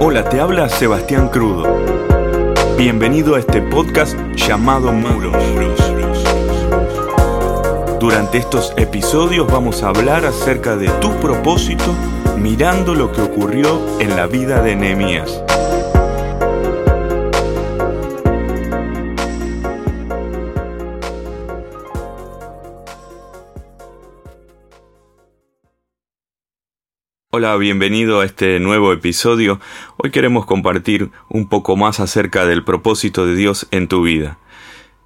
Hola, te habla Sebastián Crudo. Bienvenido a este podcast llamado Muros. Durante estos episodios vamos a hablar acerca de tu propósito mirando lo que ocurrió en la vida de Nehemías. Hola, bienvenido a este nuevo episodio. Hoy queremos compartir un poco más acerca del propósito de Dios en tu vida.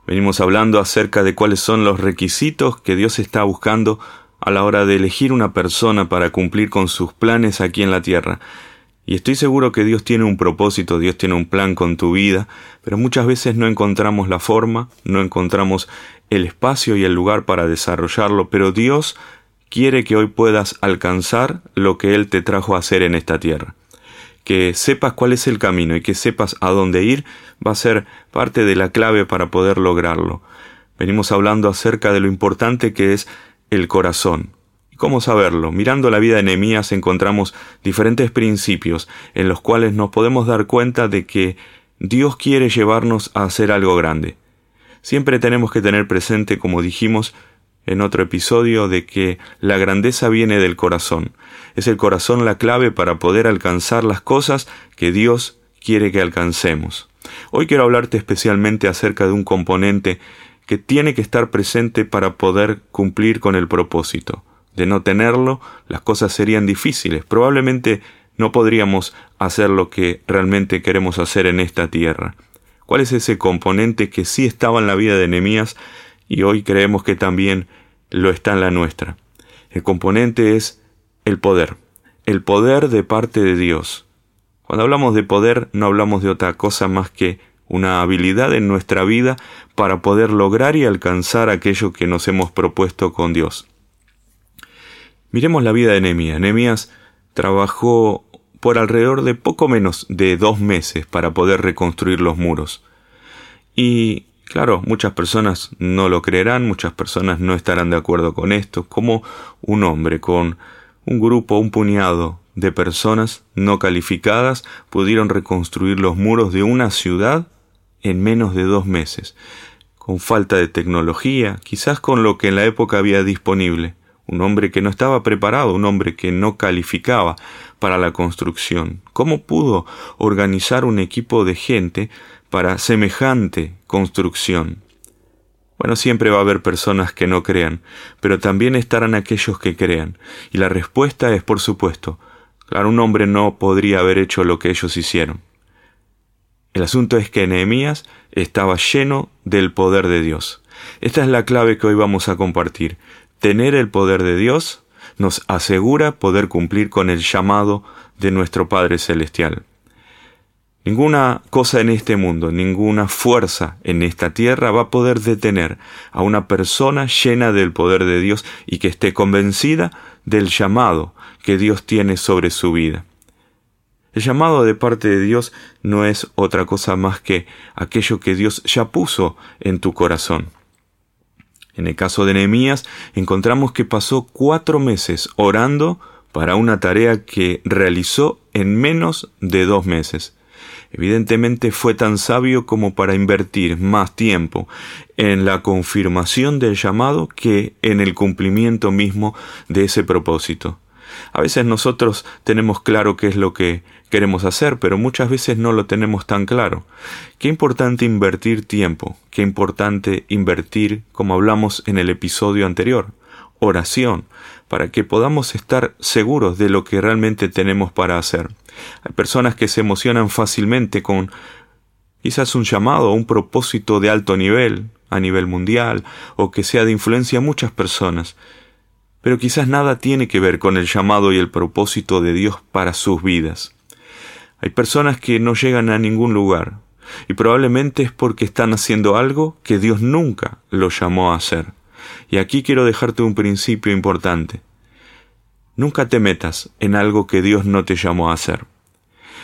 Venimos hablando acerca de cuáles son los requisitos que Dios está buscando a la hora de elegir una persona para cumplir con sus planes aquí en la tierra. Y estoy seguro que Dios tiene un propósito, Dios tiene un plan con tu vida, pero muchas veces no encontramos la forma, no encontramos el espacio y el lugar para desarrollarlo, pero Dios quiere que hoy puedas alcanzar lo que Él te trajo a hacer en esta tierra. Que sepas cuál es el camino y que sepas a dónde ir va a ser parte de la clave para poder lograrlo. Venimos hablando acerca de lo importante que es el corazón. ¿Y cómo saberlo? Mirando la vida de Nehemías encontramos diferentes principios en los cuales nos podemos dar cuenta de que Dios quiere llevarnos a hacer algo grande. Siempre tenemos que tener presente, como dijimos, en otro episodio de que la grandeza viene del corazón. Es el corazón la clave para poder alcanzar las cosas que Dios quiere que alcancemos. Hoy quiero hablarte especialmente acerca de un componente que tiene que estar presente para poder cumplir con el propósito. De no tenerlo, las cosas serían difíciles. Probablemente no podríamos hacer lo que realmente queremos hacer en esta tierra. ¿Cuál es ese componente que sí estaba en la vida de Nehemías y hoy creemos que también lo está en la nuestra. El componente es el poder, el poder de parte de Dios. Cuando hablamos de poder no hablamos de otra cosa más que una habilidad en nuestra vida para poder lograr y alcanzar aquello que nos hemos propuesto con Dios. Miremos la vida de Nehemías. Nehemías trabajó por alrededor de poco menos de dos meses para poder reconstruir los muros. Y Claro, muchas personas no lo creerán, muchas personas no estarán de acuerdo con esto, como un hombre con un grupo, un puñado de personas no calificadas pudieron reconstruir los muros de una ciudad en menos de dos meses, con falta de tecnología, quizás con lo que en la época había disponible, un hombre que no estaba preparado, un hombre que no calificaba para la construcción. ¿Cómo pudo organizar un equipo de gente para semejante construcción. Bueno, siempre va a haber personas que no crean, pero también estarán aquellos que crean. Y la respuesta es, por supuesto, claro, un hombre no podría haber hecho lo que ellos hicieron. El asunto es que Nehemías estaba lleno del poder de Dios. Esta es la clave que hoy vamos a compartir. Tener el poder de Dios nos asegura poder cumplir con el llamado de nuestro Padre Celestial. Ninguna cosa en este mundo, ninguna fuerza en esta tierra va a poder detener a una persona llena del poder de Dios y que esté convencida del llamado que Dios tiene sobre su vida. El llamado de parte de Dios no es otra cosa más que aquello que Dios ya puso en tu corazón. En el caso de Nehemías encontramos que pasó cuatro meses orando para una tarea que realizó en menos de dos meses. Evidentemente fue tan sabio como para invertir más tiempo en la confirmación del llamado que en el cumplimiento mismo de ese propósito. A veces nosotros tenemos claro qué es lo que queremos hacer, pero muchas veces no lo tenemos tan claro. Qué importante invertir tiempo, qué importante invertir, como hablamos en el episodio anterior, oración, para que podamos estar seguros de lo que realmente tenemos para hacer. Hay personas que se emocionan fácilmente con quizás un llamado o un propósito de alto nivel, a nivel mundial, o que sea de influencia a muchas personas, pero quizás nada tiene que ver con el llamado y el propósito de Dios para sus vidas. Hay personas que no llegan a ningún lugar, y probablemente es porque están haciendo algo que Dios nunca los llamó a hacer. Y aquí quiero dejarte un principio importante. Nunca te metas en algo que Dios no te llamó a hacer.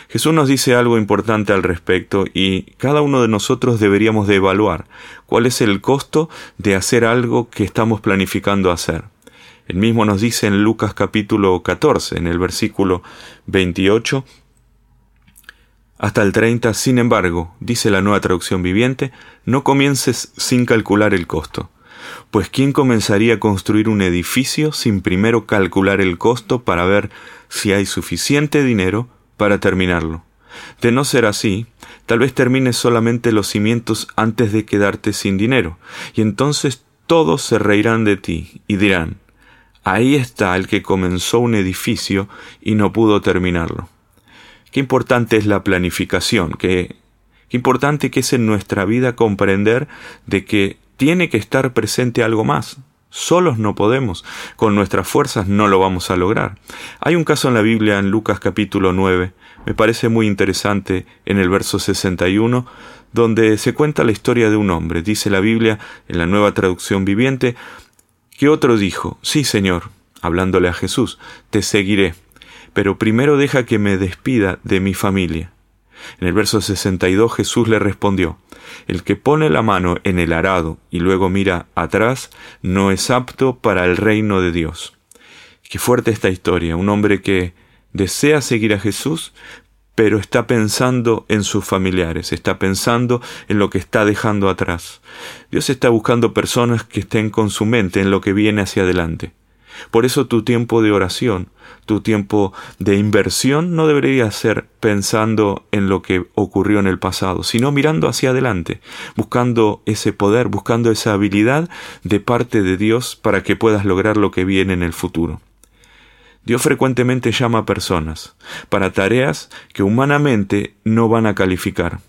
Jesús nos dice algo importante al respecto y cada uno de nosotros deberíamos de evaluar cuál es el costo de hacer algo que estamos planificando hacer. El mismo nos dice en Lucas capítulo 14, en el versículo 28, hasta el 30, sin embargo, dice la nueva traducción viviente, no comiences sin calcular el costo. Pues ¿quién comenzaría a construir un edificio sin primero calcular el costo para ver si hay suficiente dinero para terminarlo? De no ser así, tal vez termines solamente los cimientos antes de quedarte sin dinero, y entonces todos se reirán de ti y dirán, ahí está el que comenzó un edificio y no pudo terminarlo. Qué importante es la planificación, qué, qué importante que es en nuestra vida comprender de que tiene que estar presente algo más. Solos no podemos, con nuestras fuerzas no lo vamos a lograr. Hay un caso en la Biblia en Lucas capítulo 9, me parece muy interesante en el verso 61, donde se cuenta la historia de un hombre. Dice la Biblia en la nueva traducción viviente, que otro dijo, sí Señor, hablándole a Jesús, te seguiré pero primero deja que me despida de mi familia. En el verso 62 Jesús le respondió, El que pone la mano en el arado y luego mira atrás no es apto para el reino de Dios. Qué fuerte esta historia, un hombre que desea seguir a Jesús, pero está pensando en sus familiares, está pensando en lo que está dejando atrás. Dios está buscando personas que estén con su mente en lo que viene hacia adelante. Por eso tu tiempo de oración, tu tiempo de inversión no debería ser pensando en lo que ocurrió en el pasado, sino mirando hacia adelante, buscando ese poder, buscando esa habilidad de parte de Dios para que puedas lograr lo que viene en el futuro. Dios frecuentemente llama a personas para tareas que humanamente no van a calificar.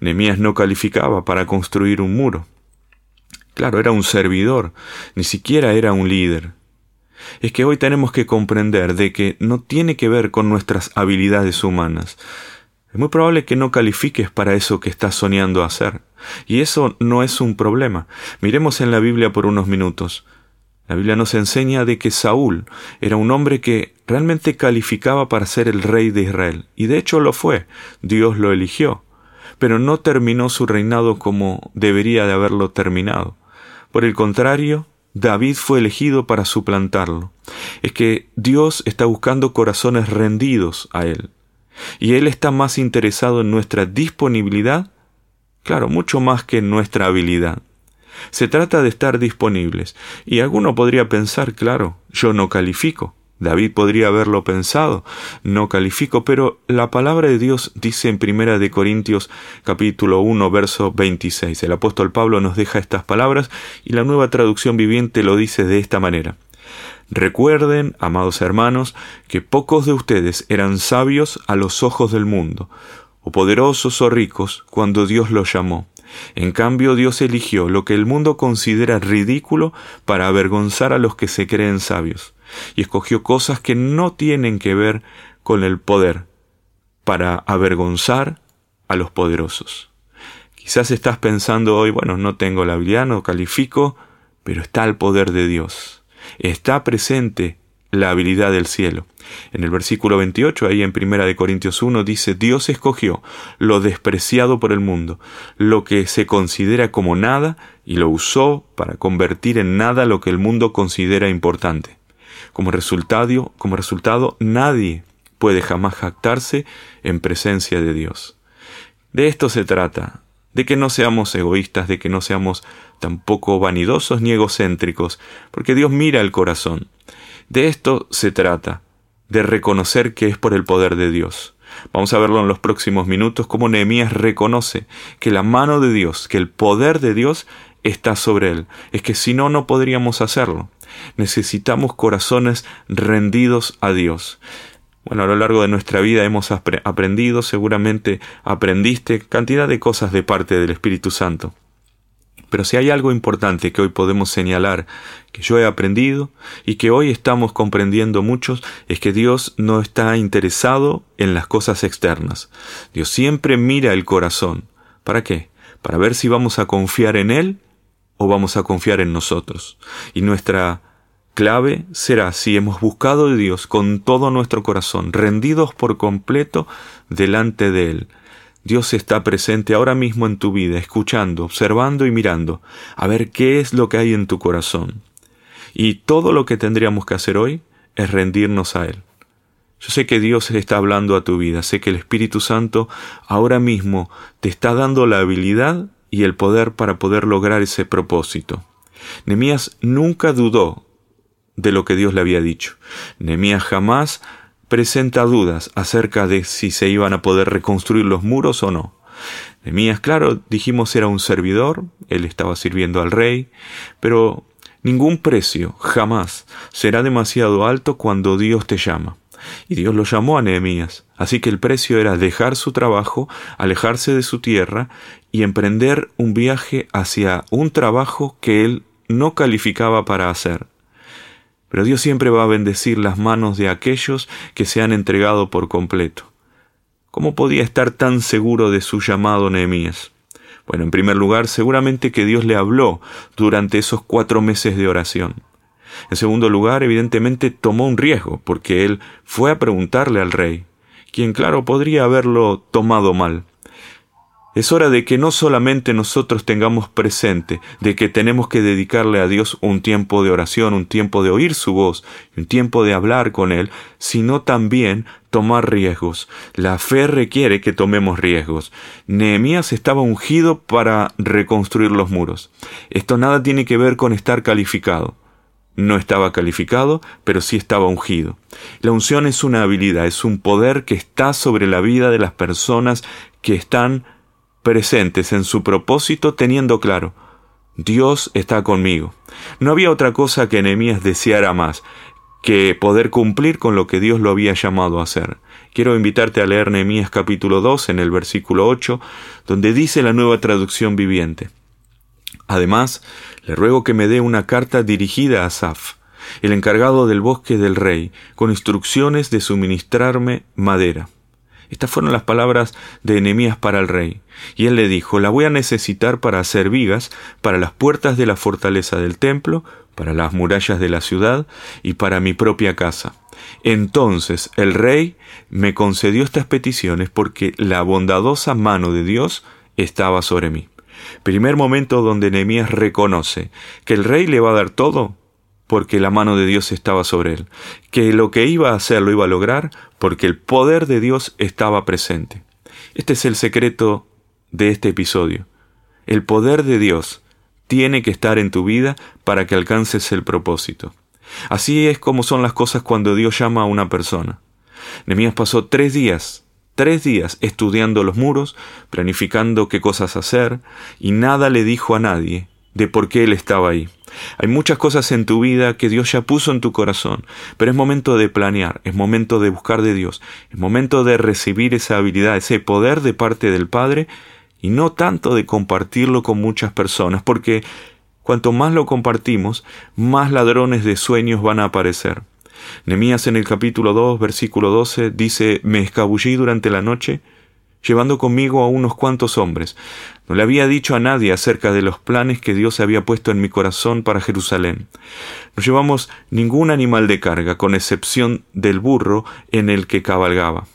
Nemías no calificaba para construir un muro. Claro, era un servidor, ni siquiera era un líder es que hoy tenemos que comprender de que no tiene que ver con nuestras habilidades humanas. Es muy probable que no califiques para eso que estás soñando hacer. Y eso no es un problema. Miremos en la Biblia por unos minutos. La Biblia nos enseña de que Saúl era un hombre que realmente calificaba para ser el rey de Israel. Y de hecho lo fue. Dios lo eligió. Pero no terminó su reinado como debería de haberlo terminado. Por el contrario, David fue elegido para suplantarlo. Es que Dios está buscando corazones rendidos a Él. Y Él está más interesado en nuestra disponibilidad, claro, mucho más que en nuestra habilidad. Se trata de estar disponibles. Y alguno podría pensar, claro, yo no califico. David podría haberlo pensado, no califico, pero la palabra de Dios dice en Primera de Corintios capítulo 1 verso 26. El apóstol Pablo nos deja estas palabras y la nueva traducción viviente lo dice de esta manera. Recuerden, amados hermanos, que pocos de ustedes eran sabios a los ojos del mundo, o poderosos o ricos, cuando Dios los llamó. En cambio, Dios eligió lo que el mundo considera ridículo para avergonzar a los que se creen sabios y escogió cosas que no tienen que ver con el poder para avergonzar a los poderosos. Quizás estás pensando hoy, bueno, no tengo la habilidad, no califico, pero está el poder de Dios. Está presente la habilidad del cielo. En el versículo 28, ahí en Primera de Corintios 1, dice, Dios escogió lo despreciado por el mundo, lo que se considera como nada, y lo usó para convertir en nada lo que el mundo considera importante. Como resultado, como resultado, nadie puede jamás jactarse en presencia de Dios. De esto se trata, de que no seamos egoístas, de que no seamos tampoco vanidosos ni egocéntricos, porque Dios mira el corazón. De esto se trata, de reconocer que es por el poder de Dios. Vamos a verlo en los próximos minutos, cómo Nehemías reconoce que la mano de Dios, que el poder de Dios está sobre él. Es que si no, no podríamos hacerlo. Necesitamos corazones rendidos a Dios. Bueno, a lo largo de nuestra vida hemos aprendido, seguramente aprendiste cantidad de cosas de parte del Espíritu Santo. Pero si hay algo importante que hoy podemos señalar, que yo he aprendido y que hoy estamos comprendiendo muchos, es que Dios no está interesado en las cosas externas. Dios siempre mira el corazón. ¿Para qué? Para ver si vamos a confiar en Él o vamos a confiar en nosotros. Y nuestra clave será si hemos buscado de Dios con todo nuestro corazón, rendidos por completo delante de Él. Dios está presente ahora mismo en tu vida, escuchando, observando y mirando, a ver qué es lo que hay en tu corazón. Y todo lo que tendríamos que hacer hoy es rendirnos a Él. Yo sé que Dios está hablando a tu vida, sé que el Espíritu Santo ahora mismo te está dando la habilidad y el poder para poder lograr ese propósito. Nemías nunca dudó de lo que Dios le había dicho. Nemías jamás presenta dudas acerca de si se iban a poder reconstruir los muros o no. Nemías, claro, dijimos era un servidor, él estaba sirviendo al rey, pero ningún precio jamás será demasiado alto cuando Dios te llama. Y Dios lo llamó a Nehemías. Así que el precio era dejar su trabajo, alejarse de su tierra y emprender un viaje hacia un trabajo que él no calificaba para hacer. Pero Dios siempre va a bendecir las manos de aquellos que se han entregado por completo. ¿Cómo podía estar tan seguro de su llamado Nehemías? Bueno, en primer lugar, seguramente que Dios le habló durante esos cuatro meses de oración. En segundo lugar, evidentemente tomó un riesgo, porque él fue a preguntarle al rey, quien claro podría haberlo tomado mal. Es hora de que no solamente nosotros tengamos presente de que tenemos que dedicarle a Dios un tiempo de oración, un tiempo de oír su voz, un tiempo de hablar con Él, sino también tomar riesgos. La fe requiere que tomemos riesgos. Nehemías estaba ungido para reconstruir los muros. Esto nada tiene que ver con estar calificado. No estaba calificado, pero sí estaba ungido. La unción es una habilidad, es un poder que está sobre la vida de las personas que están presentes en su propósito teniendo claro, Dios está conmigo. No había otra cosa que Nehemías deseara más que poder cumplir con lo que Dios lo había llamado a hacer. Quiero invitarte a leer Nehemías capítulo 2 en el versículo 8, donde dice la nueva traducción viviente. Además, le ruego que me dé una carta dirigida a Saf, el encargado del bosque del rey, con instrucciones de suministrarme madera. Estas fueron las palabras de Enemías para el rey. Y él le dijo, la voy a necesitar para hacer vigas, para las puertas de la fortaleza del templo, para las murallas de la ciudad y para mi propia casa. Entonces el rey me concedió estas peticiones porque la bondadosa mano de Dios estaba sobre mí. Primer momento donde Nehemías reconoce que el rey le va a dar todo porque la mano de Dios estaba sobre él, que lo que iba a hacer lo iba a lograr porque el poder de Dios estaba presente. Este es el secreto de este episodio. El poder de Dios tiene que estar en tu vida para que alcances el propósito. Así es como son las cosas cuando Dios llama a una persona. Nehemías pasó tres días tres días estudiando los muros, planificando qué cosas hacer, y nada le dijo a nadie de por qué él estaba ahí. Hay muchas cosas en tu vida que Dios ya puso en tu corazón, pero es momento de planear, es momento de buscar de Dios, es momento de recibir esa habilidad, ese poder de parte del Padre, y no tanto de compartirlo con muchas personas, porque cuanto más lo compartimos, más ladrones de sueños van a aparecer. Nemías en el capítulo 2, versículo 12 dice, me escabullí durante la noche, llevando conmigo a unos cuantos hombres. No le había dicho a nadie acerca de los planes que Dios había puesto en mi corazón para Jerusalén. No llevamos ningún animal de carga, con excepción del burro en el que cabalgaba.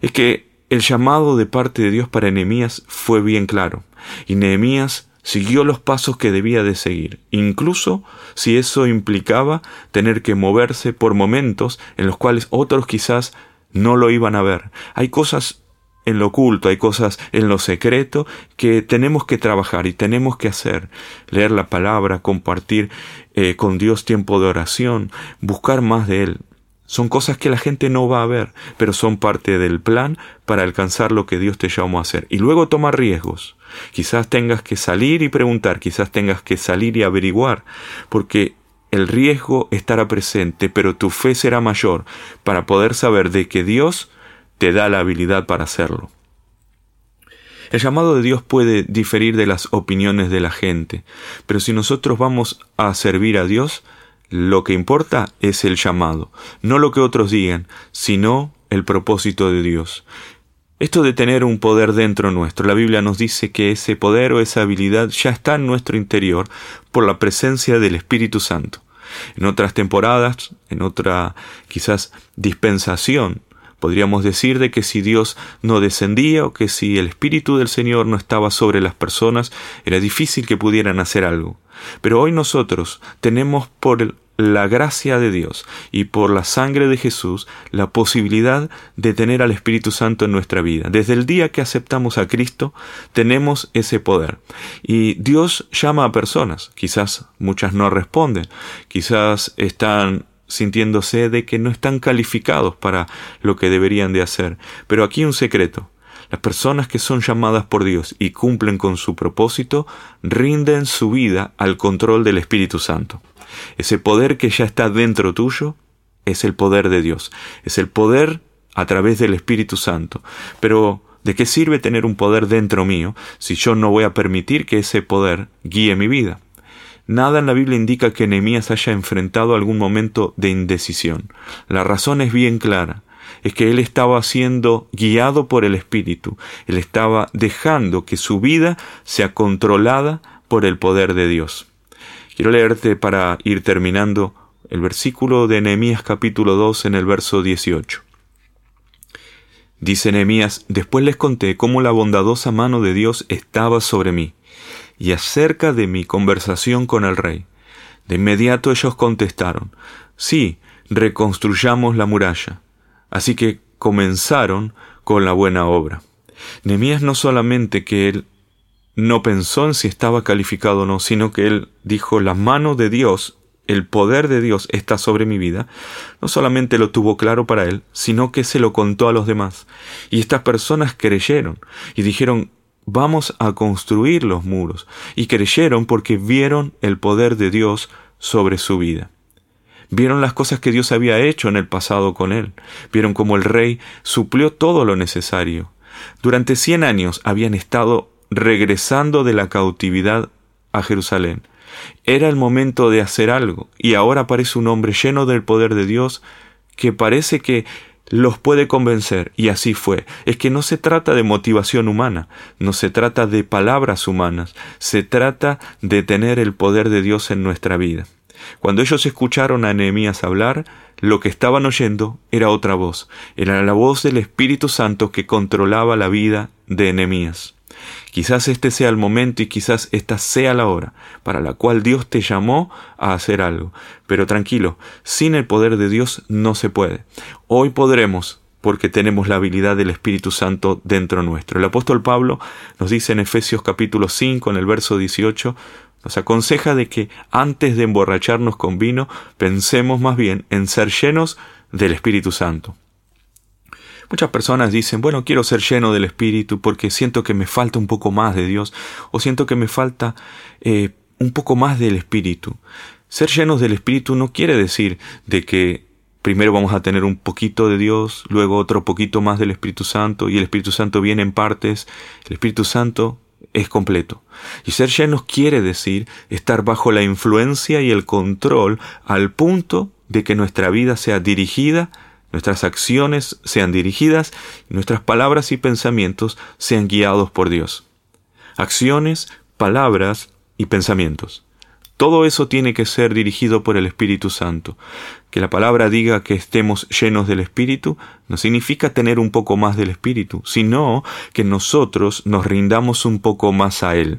Es que el llamado de parte de Dios para Nehemías fue bien claro, y Nehemías siguió los pasos que debía de seguir, incluso si eso implicaba tener que moverse por momentos en los cuales otros quizás no lo iban a ver. Hay cosas en lo oculto, hay cosas en lo secreto que tenemos que trabajar y tenemos que hacer. Leer la palabra, compartir eh, con Dios tiempo de oración, buscar más de Él. Son cosas que la gente no va a ver, pero son parte del plan para alcanzar lo que Dios te llamó a hacer. Y luego tomar riesgos. Quizás tengas que salir y preguntar, quizás tengas que salir y averiguar, porque el riesgo estará presente, pero tu fe será mayor para poder saber de que Dios te da la habilidad para hacerlo. El llamado de Dios puede diferir de las opiniones de la gente, pero si nosotros vamos a servir a Dios, lo que importa es el llamado, no lo que otros digan, sino el propósito de Dios. Esto de tener un poder dentro nuestro, la Biblia nos dice que ese poder o esa habilidad ya está en nuestro interior por la presencia del Espíritu Santo. En otras temporadas, en otra quizás dispensación, podríamos decir de que si Dios no descendía o que si el Espíritu del Señor no estaba sobre las personas, era difícil que pudieran hacer algo. Pero hoy nosotros tenemos por la gracia de Dios y por la sangre de Jesús la posibilidad de tener al Espíritu Santo en nuestra vida. Desde el día que aceptamos a Cristo tenemos ese poder. Y Dios llama a personas, quizás muchas no responden, quizás están sintiéndose de que no están calificados para lo que deberían de hacer. Pero aquí un secreto. Las personas que son llamadas por Dios y cumplen con su propósito, rinden su vida al control del Espíritu Santo. Ese poder que ya está dentro tuyo es el poder de Dios, es el poder a través del Espíritu Santo. Pero, ¿de qué sirve tener un poder dentro mío si yo no voy a permitir que ese poder guíe mi vida? Nada en la Biblia indica que Nehemías haya enfrentado algún momento de indecisión. La razón es bien clara es que él estaba siendo guiado por el Espíritu, él estaba dejando que su vida sea controlada por el poder de Dios. Quiero leerte para ir terminando el versículo de Nehemías capítulo 2 en el verso 18. Dice Nehemías, después les conté cómo la bondadosa mano de Dios estaba sobre mí, y acerca de mi conversación con el rey. De inmediato ellos contestaron, sí, reconstruyamos la muralla. Así que comenzaron con la buena obra. Nehemías no solamente que él no pensó en si estaba calificado o no, sino que él dijo, la mano de Dios, el poder de Dios está sobre mi vida, no solamente lo tuvo claro para él, sino que se lo contó a los demás. Y estas personas creyeron y dijeron, vamos a construir los muros. Y creyeron porque vieron el poder de Dios sobre su vida. Vieron las cosas que Dios había hecho en el pasado con él. Vieron cómo el rey suplió todo lo necesario. Durante cien años habían estado regresando de la cautividad a Jerusalén. Era el momento de hacer algo, y ahora aparece un hombre lleno del poder de Dios que parece que los puede convencer, y así fue. Es que no se trata de motivación humana, no se trata de palabras humanas, se trata de tener el poder de Dios en nuestra vida. Cuando ellos escucharon a Nehemías hablar, lo que estaban oyendo era otra voz, era la voz del Espíritu Santo que controlaba la vida de Nehemías. Quizás este sea el momento y quizás esta sea la hora para la cual Dios te llamó a hacer algo. Pero tranquilo, sin el poder de Dios no se puede. Hoy podremos porque tenemos la habilidad del Espíritu Santo dentro nuestro. El apóstol Pablo nos dice en Efesios capítulo 5, en el verso 18, nos aconseja de que antes de emborracharnos con vino, pensemos más bien en ser llenos del Espíritu Santo. Muchas personas dicen, bueno, quiero ser lleno del Espíritu porque siento que me falta un poco más de Dios o siento que me falta eh, un poco más del Espíritu. Ser llenos del Espíritu no quiere decir de que primero vamos a tener un poquito de Dios, luego otro poquito más del Espíritu Santo y el Espíritu Santo viene en partes. El Espíritu Santo es completo. Y ser llenos quiere decir estar bajo la influencia y el control al punto de que nuestra vida sea dirigida nuestras acciones sean dirigidas y nuestras palabras y pensamientos sean guiados por Dios. Acciones, palabras y pensamientos. Todo eso tiene que ser dirigido por el Espíritu Santo. Que la palabra diga que estemos llenos del Espíritu no significa tener un poco más del Espíritu, sino que nosotros nos rindamos un poco más a Él.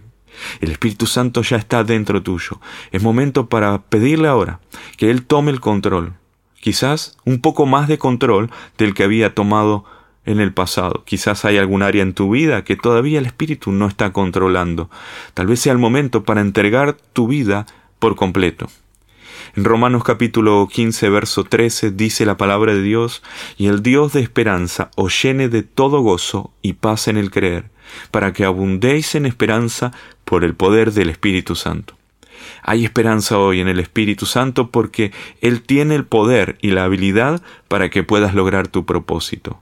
El Espíritu Santo ya está dentro tuyo. Es momento para pedirle ahora que Él tome el control, quizás un poco más de control del que había tomado en el pasado. Quizás hay algún área en tu vida que todavía el Espíritu no está controlando. Tal vez sea el momento para entregar tu vida por completo. En Romanos capítulo 15, verso 13 dice la palabra de Dios, y el Dios de esperanza os llene de todo gozo y paz en el creer, para que abundéis en esperanza por el poder del Espíritu Santo. Hay esperanza hoy en el Espíritu Santo porque Él tiene el poder y la habilidad para que puedas lograr tu propósito.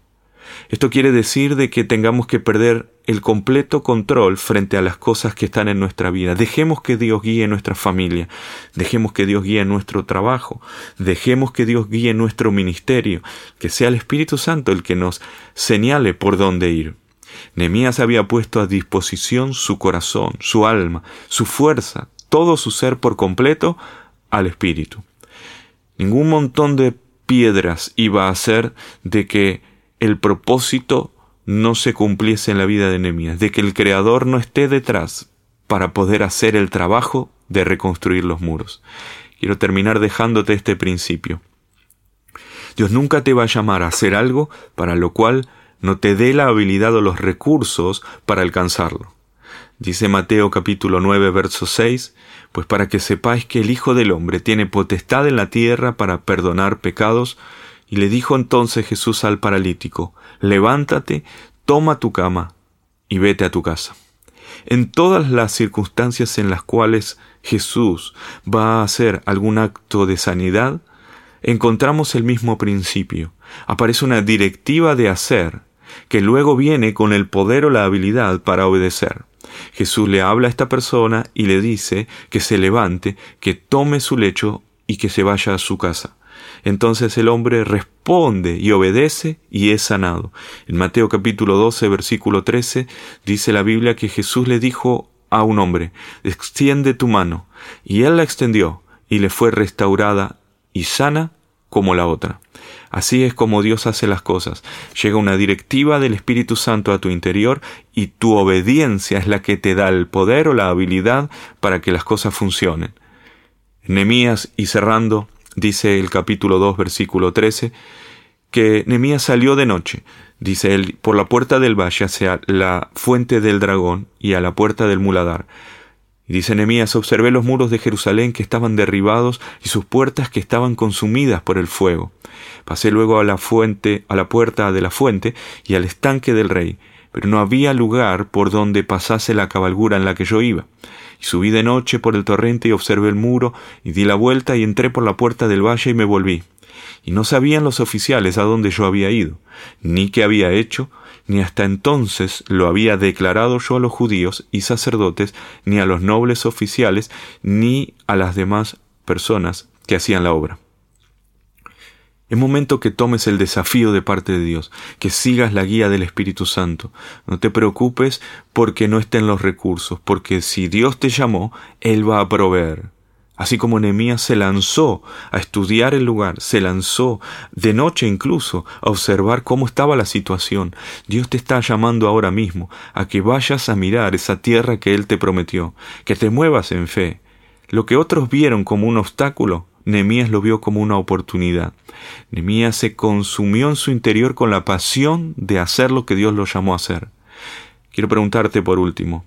Esto quiere decir de que tengamos que perder el completo control frente a las cosas que están en nuestra vida. Dejemos que Dios guíe nuestra familia, dejemos que Dios guíe nuestro trabajo, dejemos que Dios guíe nuestro ministerio, que sea el Espíritu Santo el que nos señale por dónde ir. Nehemías había puesto a disposición su corazón, su alma, su fuerza, todo su ser por completo al Espíritu. Ningún montón de piedras iba a hacer de que el propósito no se cumpliese en la vida de Nehemías, de que el Creador no esté detrás para poder hacer el trabajo de reconstruir los muros. quiero terminar dejándote este principio. Dios nunca te va a llamar a hacer algo para lo cual no te dé la habilidad o los recursos para alcanzarlo. Dice Mateo capítulo 9, verso 6, pues para que sepáis que el Hijo del Hombre tiene potestad en la tierra para perdonar pecados, y le dijo entonces Jesús al paralítico, levántate, toma tu cama y vete a tu casa. En todas las circunstancias en las cuales Jesús va a hacer algún acto de sanidad, encontramos el mismo principio. Aparece una directiva de hacer, que luego viene con el poder o la habilidad para obedecer. Jesús le habla a esta persona y le dice que se levante, que tome su lecho y que se vaya a su casa. Entonces el hombre responde y obedece y es sanado. En Mateo capítulo 12, versículo 13, dice la Biblia que Jesús le dijo a un hombre, extiende tu mano. Y él la extendió y le fue restaurada y sana como la otra. Así es como Dios hace las cosas. Llega una directiva del Espíritu Santo a tu interior y tu obediencia es la que te da el poder o la habilidad para que las cosas funcionen. Nemías y cerrando, dice el capítulo 2, versículo 13, que Nemías salió de noche, dice él, por la puerta del valle hacia la fuente del dragón y a la puerta del muladar. Y dice Nemías, observé los muros de Jerusalén que estaban derribados y sus puertas que estaban consumidas por el fuego. Pasé luego a la fuente, a la puerta de la fuente y al estanque del rey, pero no había lugar por donde pasase la cabalgura en la que yo iba. Y subí de noche por el torrente y observé el muro, y di la vuelta y entré por la puerta del valle y me volví. Y no sabían los oficiales a dónde yo había ido, ni qué había hecho, ni hasta entonces lo había declarado yo a los judíos y sacerdotes, ni a los nobles oficiales, ni a las demás personas que hacían la obra. Es momento que tomes el desafío de parte de Dios, que sigas la guía del Espíritu Santo. No te preocupes porque no estén los recursos, porque si Dios te llamó, Él va a proveer. Así como Nehemías se lanzó a estudiar el lugar, se lanzó de noche incluso a observar cómo estaba la situación, Dios te está llamando ahora mismo a que vayas a mirar esa tierra que Él te prometió, que te muevas en fe. Lo que otros vieron como un obstáculo, Nemías lo vio como una oportunidad. Nemías se consumió en su interior con la pasión de hacer lo que Dios lo llamó a hacer. Quiero preguntarte por último,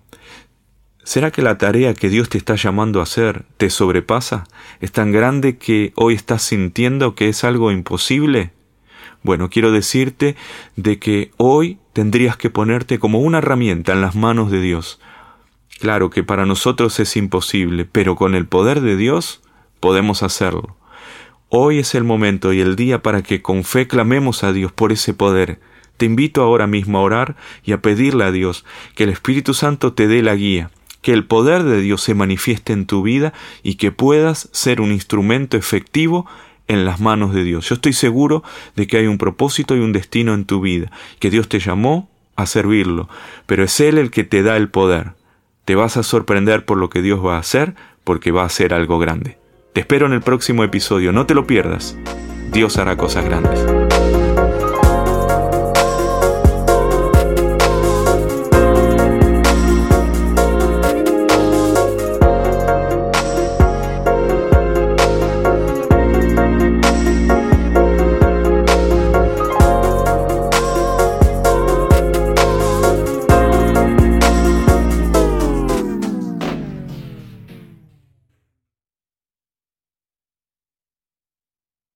¿será que la tarea que Dios te está llamando a hacer te sobrepasa? ¿Es tan grande que hoy estás sintiendo que es algo imposible? Bueno, quiero decirte de que hoy tendrías que ponerte como una herramienta en las manos de Dios. Claro que para nosotros es imposible, pero con el poder de Dios podemos hacerlo. Hoy es el momento y el día para que con fe clamemos a Dios por ese poder. Te invito ahora mismo a orar y a pedirle a Dios que el Espíritu Santo te dé la guía, que el poder de Dios se manifieste en tu vida y que puedas ser un instrumento efectivo en las manos de Dios. Yo estoy seguro de que hay un propósito y un destino en tu vida, que Dios te llamó a servirlo, pero es Él el que te da el poder. Te vas a sorprender por lo que Dios va a hacer, porque va a hacer algo grande. Te espero en el próximo episodio, no te lo pierdas. Dios hará cosas grandes.